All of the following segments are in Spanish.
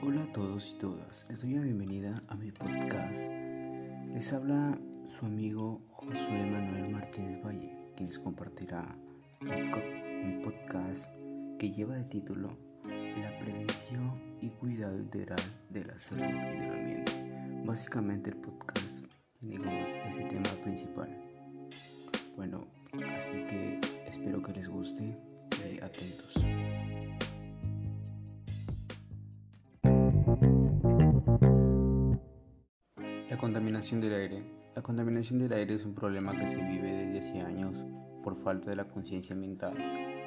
Hola a todos y todas, les doy la bienvenida a mi podcast. Les habla su amigo Josué Manuel Martínez Valle, quien les compartirá mi podcast que lleva de título La prevención y cuidado integral de la salud y del ambiente. Básicamente el podcast tiene como ese tema principal. Bueno, así que espero que les guste y atentos. La contaminación del aire. La contaminación del aire es un problema que se vive desde hace años por falta de la conciencia ambiental.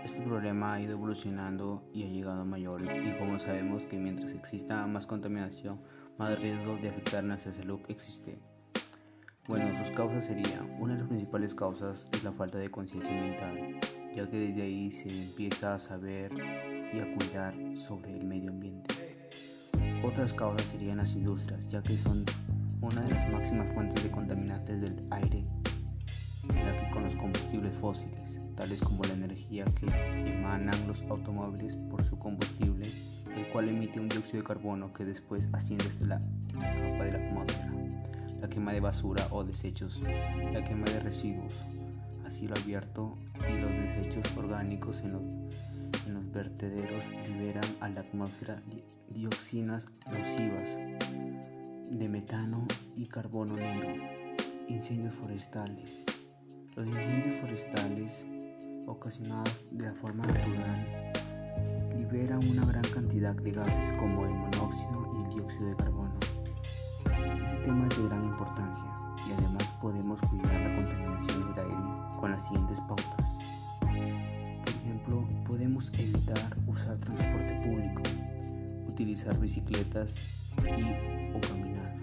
Este problema ha ido evolucionando y ha llegado a mayores y como sabemos que mientras exista más contaminación, más riesgo de afectar nuestra salud existe. Bueno, sus causas serían, una de las principales causas es la falta de conciencia ambiental, ya que desde ahí se empieza a saber y a cuidar sobre el medio ambiente. Otras causas serían las industrias, ya que son una de las máximas fuentes de contaminantes del aire, ya que con los combustibles fósiles, tales como la energía que emanan los automóviles por su combustible, el cual emite un dióxido de carbono que después asciende hasta la capa de la atmósfera, la quema de basura o desechos, la quema de residuos, así lo abierto y los desechos orgánicos en los, en los vertederos liberan a la atmósfera dioxinas nocivas de metano y carbono negro. Incendios forestales. Los incendios forestales ocasionados de la forma natural liberan una gran cantidad de gases como el monóxido y el dióxido de carbono. Este tema es de gran importancia y además podemos cuidar la contaminación del aire con las siguientes pautas. Por ejemplo, podemos evitar usar transporte público, utilizar bicicletas y o caminar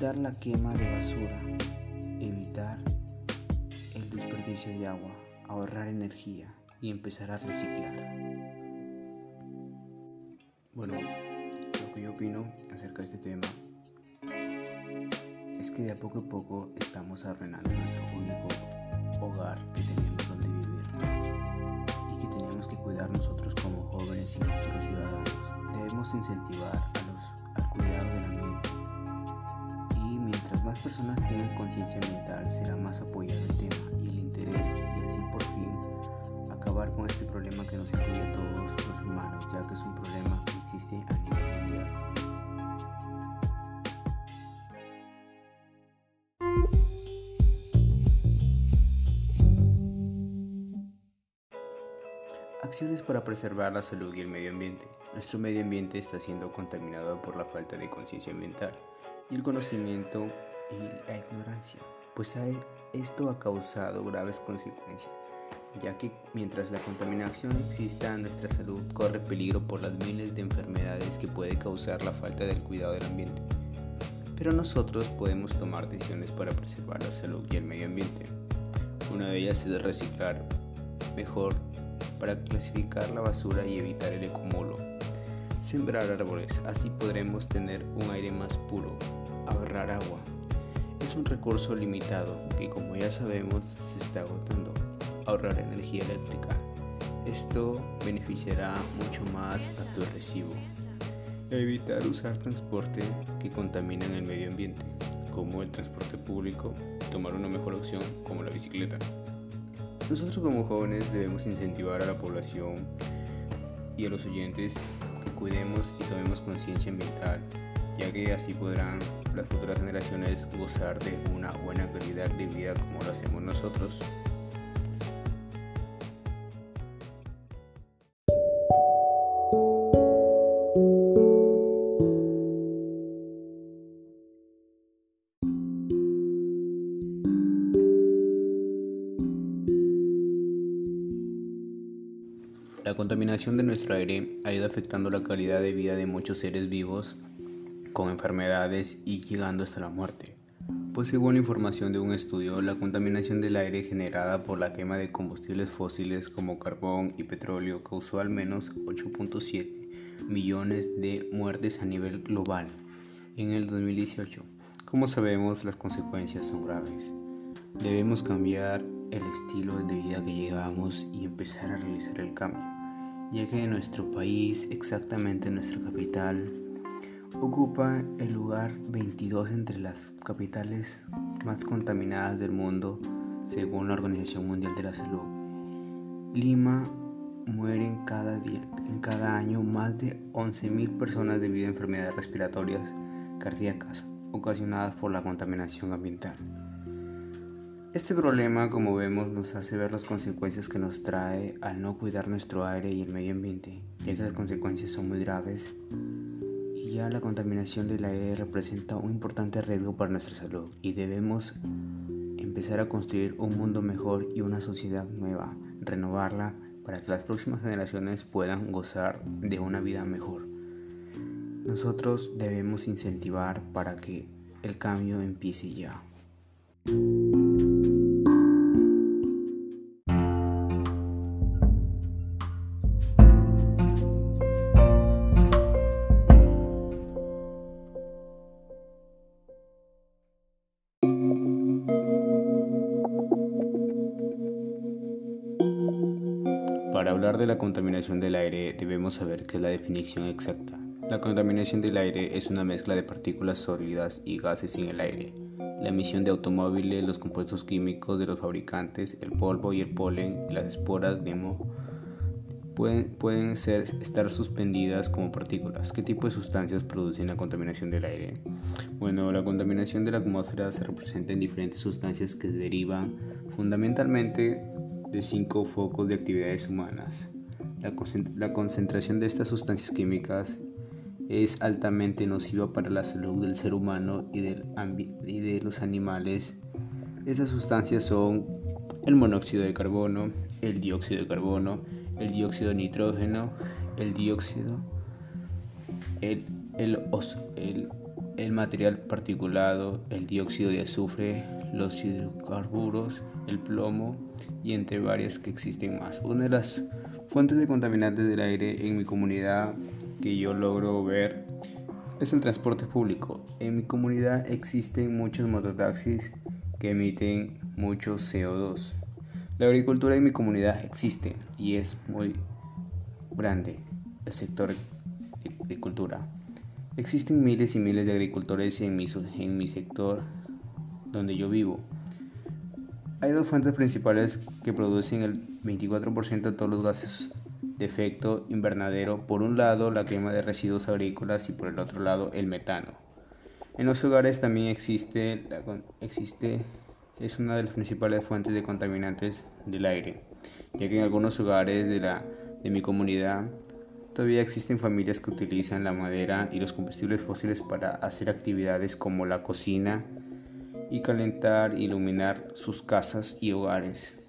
evitar la quema de basura, evitar el desperdicio de agua, ahorrar energía y empezar a reciclar. Bueno, lo que yo opino acerca de este tema es que de a poco a poco estamos arruinando nuestro único hogar que tenemos donde vivir y que tenemos que cuidar nosotros como jóvenes y futuros ciudadanos. Debemos incentivar personas tengan conciencia ambiental, será más apoyado el tema y el interés y así por fin acabar con este problema que nos incluye a todos los humanos, ya que es un problema que existe a nivel mundial. Acciones para preservar la salud y el medio ambiente. Nuestro medio ambiente está siendo contaminado por la falta de conciencia ambiental y el conocimiento y la ignorancia, pues esto ha causado graves consecuencias, ya que mientras la contaminación exista, nuestra salud corre peligro por las miles de enfermedades que puede causar la falta del cuidado del ambiente. Pero nosotros podemos tomar decisiones para preservar la salud y el medio ambiente. Una de ellas es reciclar mejor para clasificar la basura y evitar el acumulo. Sembrar árboles, así podremos tener un aire más puro, ahorrar agua, es un recurso limitado que como ya sabemos se está agotando. Ahorrar energía eléctrica. Esto beneficiará mucho más a tu recibo. Evitar usar transporte que contaminen el medio ambiente, como el transporte público, tomar una mejor opción como la bicicleta. Nosotros como jóvenes debemos incentivar a la población y a los oyentes que cuidemos y tomemos conciencia ambiental ya que así podrán las futuras generaciones gozar de una buena calidad de vida como lo hacemos nosotros. La contaminación de nuestro aire ha ido afectando la calidad de vida de muchos seres vivos con enfermedades y llegando hasta la muerte. Pues según la información de un estudio, la contaminación del aire generada por la quema de combustibles fósiles como carbón y petróleo causó al menos 8.7 millones de muertes a nivel global en el 2018. Como sabemos, las consecuencias son graves. Debemos cambiar el estilo de vida que llevamos y empezar a realizar el cambio. ya que nuestro país, exactamente nuestra capital, ocupa el lugar 22 entre las capitales más contaminadas del mundo según la Organización Mundial de la Salud. Lima mueren cada, día, en cada año más de 11.000 personas debido a enfermedades respiratorias cardíacas ocasionadas por la contaminación ambiental. Este problema, como vemos, nos hace ver las consecuencias que nos trae al no cuidar nuestro aire y el medio ambiente, ya que las consecuencias son muy graves ya la contaminación del aire representa un importante riesgo para nuestra salud y debemos empezar a construir un mundo mejor y una sociedad nueva, renovarla para que las próximas generaciones puedan gozar de una vida mejor. Nosotros debemos incentivar para que el cambio empiece ya. Contaminación del aire debemos saber qué es la definición exacta. La contaminación del aire es una mezcla de partículas sólidas y gases en el aire. La emisión de automóviles, los compuestos químicos de los fabricantes, el polvo y el polen las esporas de moho pueden, pueden ser, estar suspendidas como partículas. ¿Qué tipo de sustancias producen la contaminación del aire? Bueno, la contaminación de la atmósfera se representa en diferentes sustancias que derivan fundamentalmente de cinco focos de actividades humanas. La, concentración de estas sustancias químicas es altamente nociva para la salud del ser humano y, de los animales. Estas sustancias son el monóxido de carbono, el dióxido de carbono, el dióxido de nitrógeno, el dióxido, el, el material particulado, el dióxido de azufre, los hidrocarburos, el plomo y entre varias que existen más. Una de las fuentes de contaminantes del aire en mi comunidad que yo logro ver es el transporte público. En mi comunidad existen muchos mototaxis que emiten mucho CO2. La agricultura en mi comunidad existe y es muy grande el sector de agricultura. Existen miles y miles de agricultores en mi, en mi sector donde yo vivo. Hay dos fuentes principales que producen el 24% de todos los gases de efecto invernadero. Por un lado, la quema de residuos agrícolas y por el otro lado, el metano. En los hogares también existe, es una de las principales fuentes de contaminantes del aire, ya que en algunos hogares de, la, de mi comunidad todavía existen familias que utilizan la madera y los combustibles fósiles para hacer actividades como la cocina, y calentar iluminar sus casas y hogares.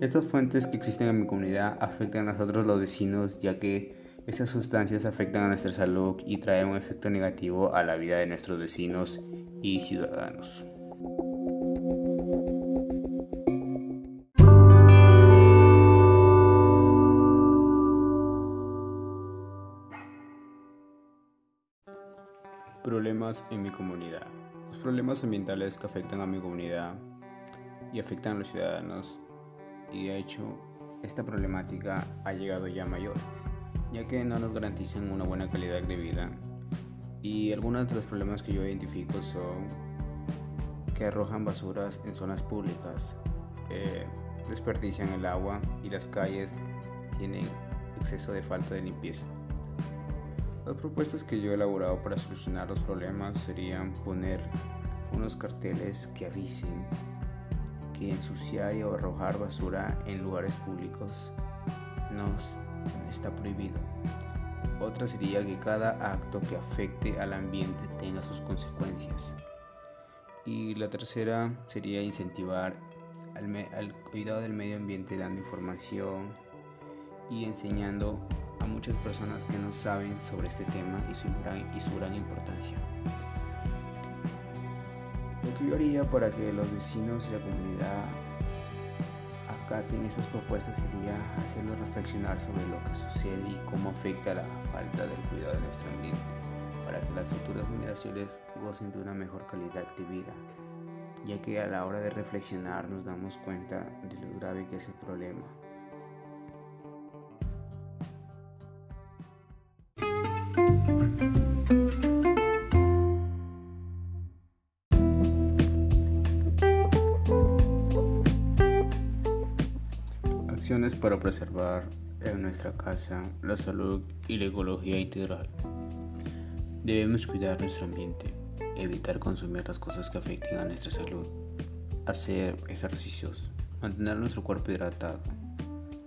Estas fuentes que existen en mi comunidad afectan a nosotros los vecinos ya que esas sustancias afectan a nuestra salud y traen un efecto negativo a la vida de nuestros vecinos y ciudadanos. Problemas en mi comunidad problemas ambientales que afectan a mi comunidad y afectan a los ciudadanos y de hecho esta problemática ha llegado ya a mayores ya que no nos garantizan una buena calidad de vida y algunos de los problemas que yo identifico son que arrojan basuras en zonas públicas, eh, desperdician el agua y las calles tienen exceso de falta de limpieza. Las propuestas que yo he elaborado para solucionar los problemas serían poner unos carteles que avisen que ensuciar o arrojar basura en lugares públicos no está prohibido. Otra sería que cada acto que afecte al ambiente tenga sus consecuencias. Y la tercera sería incentivar al, cuidado del medio ambiente dando información y enseñando a muchas personas que no saben sobre este tema y su y su gran importancia. Yo haría para que los vecinos y la comunidad acaten estas propuestas sería hacerlos reflexionar sobre lo que sucede y cómo afecta la falta del cuidado de nuestro ambiente, para que las futuras generaciones gocen de una mejor calidad de vida, ya que a la hora de reflexionar nos damos cuenta de lo grave que es el problema para preservar en nuestra casa la salud y la ecología integral. Debemos cuidar nuestro ambiente, evitar consumir las cosas que afecten a nuestra salud, hacer ejercicios, mantener nuestro cuerpo hidratado,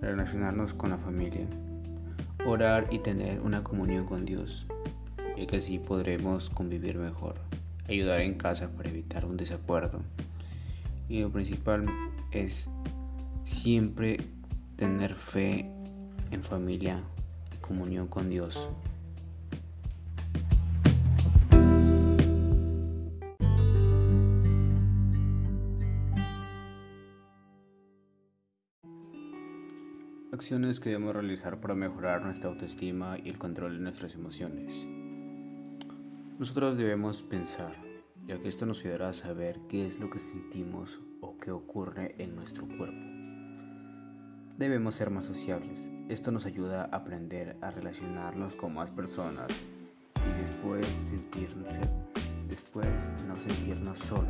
relacionarnos con la familia, orar y tener una comunión con Dios, ya que así podremos convivir mejor, ayudar en casa para evitar un desacuerdo. Y lo principal es siempre tener fe en familia y comunión con Dios. Acciones que debemos realizar para mejorar nuestra autoestima y el control de nuestras emociones. Nosotros debemos pensar, ya que esto nos ayudará a saber qué es lo que sentimos o qué ocurre en nuestro cuerpo. Debemos ser más sociables. Esto nos ayuda a aprender a relacionarnos con más personas y después sentirnos, después no sentirnos solos.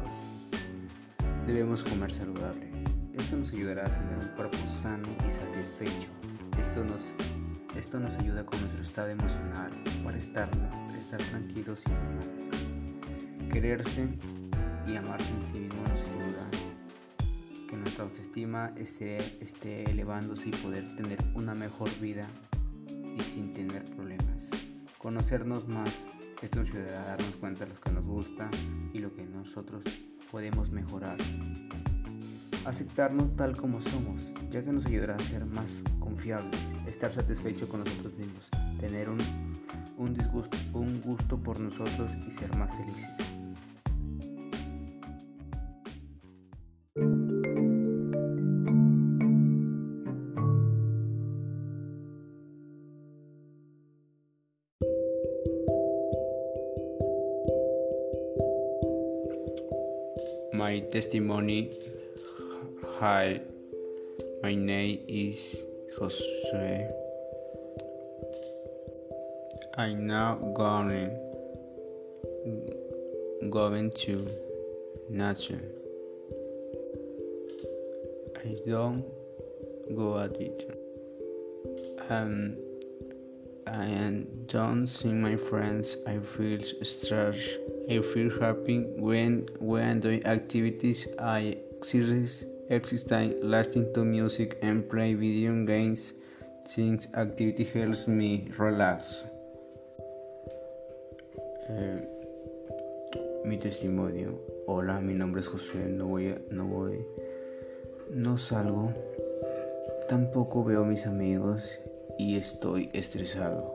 Debemos comer saludable. Esto nos ayudará a tener un cuerpo sano y satisfecho. Esto nos, esto nos ayuda con nuestro estado emocional para estar, estar tranquilos y normales. Quererse y amarse en sí mismo nos que nuestra autoestima esté, esté elevándose y poder tener una mejor vida y sin tener problemas. Conocernos más, esto nos ayudará a darnos cuenta de lo que nos gusta y lo que nosotros podemos mejorar. Aceptarnos tal como somos, ya que nos ayudará a ser más confiables, estar satisfechos con nosotros mismos, tener un, un, disgusto, un gusto por nosotros y ser más felices. Testimony. Hi, my name is Jose. I now going going to nature. I don't go at it. Um, I don't see my friends. I feel stressed. I feel happy when when doing activities. I exercise, exercise, listening to music, and play video games. Since activity helps me relax. Eh, mi testimonio. Hola, mi nombre es José. No voy, a, no voy, no salgo. Tampoco veo a mis amigos y estoy estresado.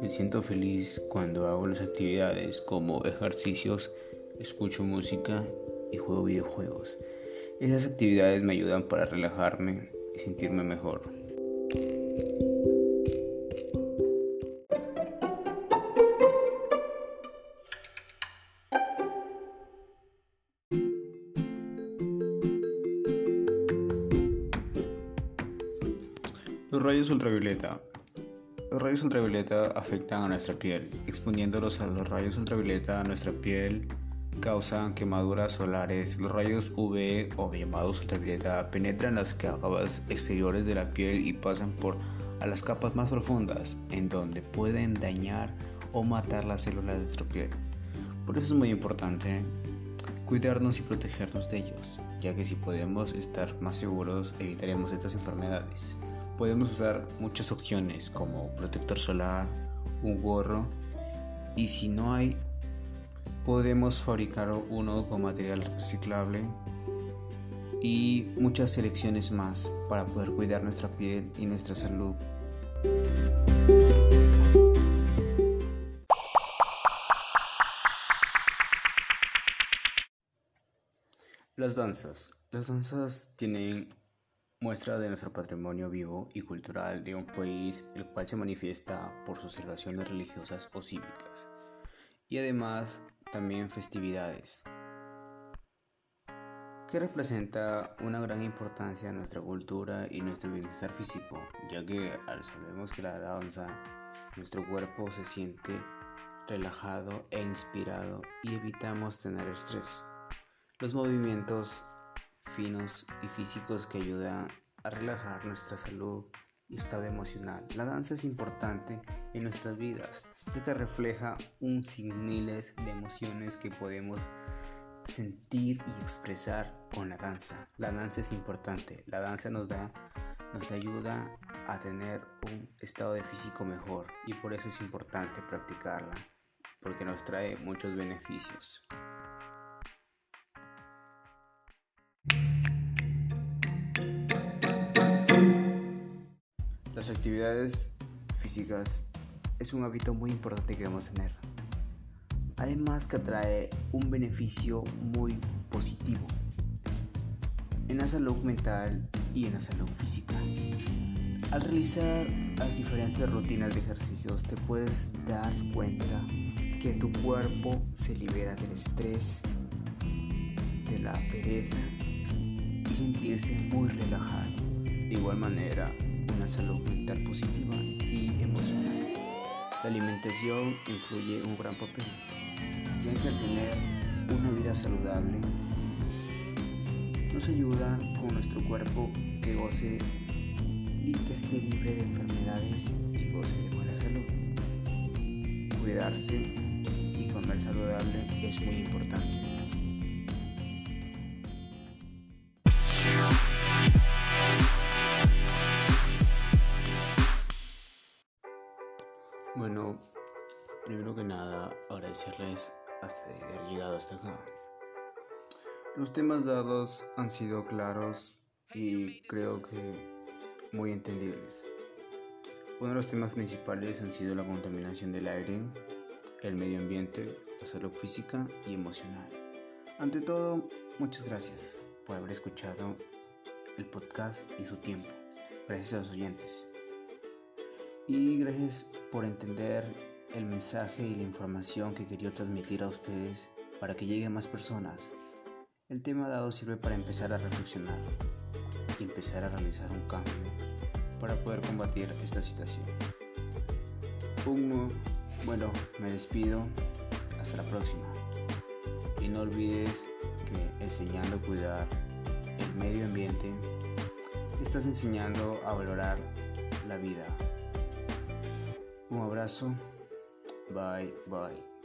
Me siento feliz cuando hago las actividades como ejercicios, escucho música y juego videojuegos. Esas actividades me ayudan para relajarme y sentirme mejor. Los rayos ultravioleta. Los rayos ultravioleta afectan a nuestra piel. Exponiéndolos a los rayos ultravioleta a nuestra piel causan quemaduras solares. Los rayos UV o llamados ultravioleta penetran las capas exteriores de la piel y pasan por a las capas más profundas, en donde pueden dañar o matar las células de nuestra piel. Por eso es muy importante cuidarnos y protegernos de ellos, ya que si podemos estar más seguros evitaremos estas enfermedades. Podemos usar muchas opciones como protector solar, un gorro y si no hay, podemos fabricar uno con material reciclable y muchas selecciones más para poder cuidar nuestra piel y nuestra salud. Las danzas. Las danzas tienen muestra de nuestro patrimonio vivo y cultural de un país el cual se manifiesta por sus celebraciones religiosas o cívicas y además también festividades que representa una gran importancia en nuestra cultura y nuestro bienestar físico ya que al sabemos que la danza nuestro cuerpo se siente relajado e inspirado y evitamos tener estrés. Los movimientos finos y físicos que ayudan a relajar nuestra salud y estado emocional. La danza es importante en nuestras vidas, ya que refleja un sin miles de emociones que podemos sentir y expresar con la danza. La danza es importante, la danza nos da nos ayuda a tener un estado de físico mejor y por eso es importante practicarla, porque nos trae muchos beneficios. Las actividades físicas es un hábito muy importante que debemos tener. Además que trae un beneficio muy positivo en la salud mental y en la salud física. Al realizar las diferentes rutinas de ejercicios te puedes dar cuenta que tu cuerpo se libera del estrés, de la pereza y sentirse muy relajado. De igual manera, una salud mental positiva y emocional. La alimentación influye un gran papel, ya que al tener una vida saludable nos ayuda con nuestro cuerpo que goce y que esté libre de enfermedades y goce de buena salud. Cuidarse y comer saludable es muy importante. Acá. Los temas dados han sido claros y creo que muy entendibles. Uno de los temas principales han sido la contaminación del aire, el medio ambiente, la salud física y emocional. Ante todo, muchas gracias por haber escuchado el podcast y su tiempo. Gracias a los oyentes. Y gracias por entender el mensaje y la información que quería transmitir a ustedes para que llegue a más personas. El tema dado sirve para empezar a reflexionar y empezar a realizar un cambio para poder combatir esta situación. Un, bueno, me despido. Hasta la próxima. Y no olvides que enseñando a cuidar el medio ambiente, estás enseñando a valorar la vida. Un abrazo. Bye, bye.